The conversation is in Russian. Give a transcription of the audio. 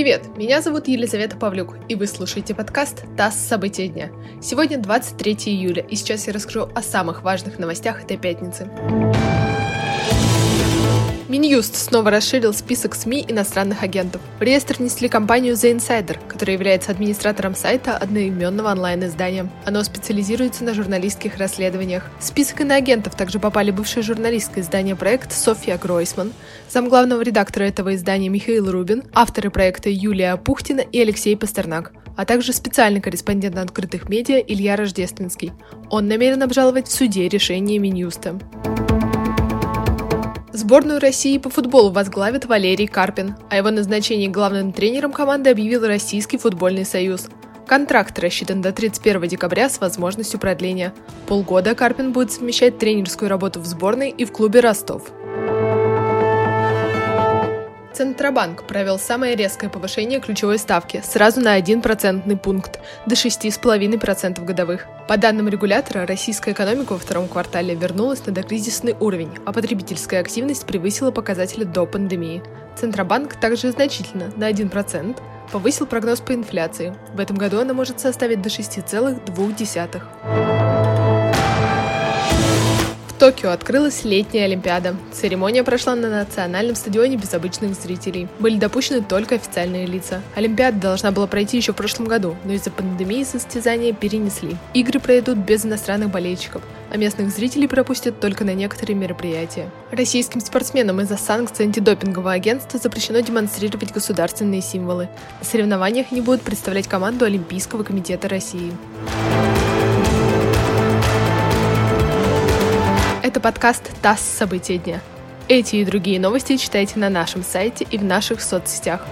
Привет, меня зовут Елизавета Павлюк, и вы слушаете подкаст «ТАСС. События дня». Сегодня 23 июля, и сейчас я расскажу о самых важных новостях этой пятницы. Минюст снова расширил список СМИ иностранных агентов. В реестр внесли компанию The Insider, которая является администратором сайта одноименного онлайн-издания. Оно специализируется на журналистских расследованиях. В список иноагентов также попали бывшее журналистское издание «Проект» Софья Гройсман, замглавного редактора этого издания Михаил Рубин, авторы проекта Юлия Пухтина и Алексей Пастернак, а также специальный корреспондент открытых медиа Илья Рождественский. Он намерен обжаловать в суде решение Минюста. Сборную России по футболу возглавит Валерий Карпин. О его назначении главным тренером команды объявил Российский футбольный союз. Контракт рассчитан до 31 декабря с возможностью продления. Полгода Карпин будет совмещать тренерскую работу в сборной и в клубе Ростов. Центробанк провел самое резкое повышение ключевой ставки сразу на 1 процентный пункт до 6,5% годовых. По данным регулятора, российская экономика во втором квартале вернулась на докризисный уровень, а потребительская активность превысила показатели до пандемии. Центробанк также значительно, на 1%, повысил прогноз по инфляции. В этом году она может составить до 6,2%. Токио открылась летняя Олимпиада. Церемония прошла на национальном стадионе без обычных зрителей. Были допущены только официальные лица. Олимпиада должна была пройти еще в прошлом году, но из-за пандемии состязания перенесли. Игры пройдут без иностранных болельщиков, а местных зрителей пропустят только на некоторые мероприятия. Российским спортсменам из-за санкций антидопингового агентства запрещено демонстрировать государственные символы. На соревнованиях они будут представлять команду Олимпийского комитета России. Это подкаст «ТАСС. События дня». Эти и другие новости читайте на нашем сайте и в наших соцсетях.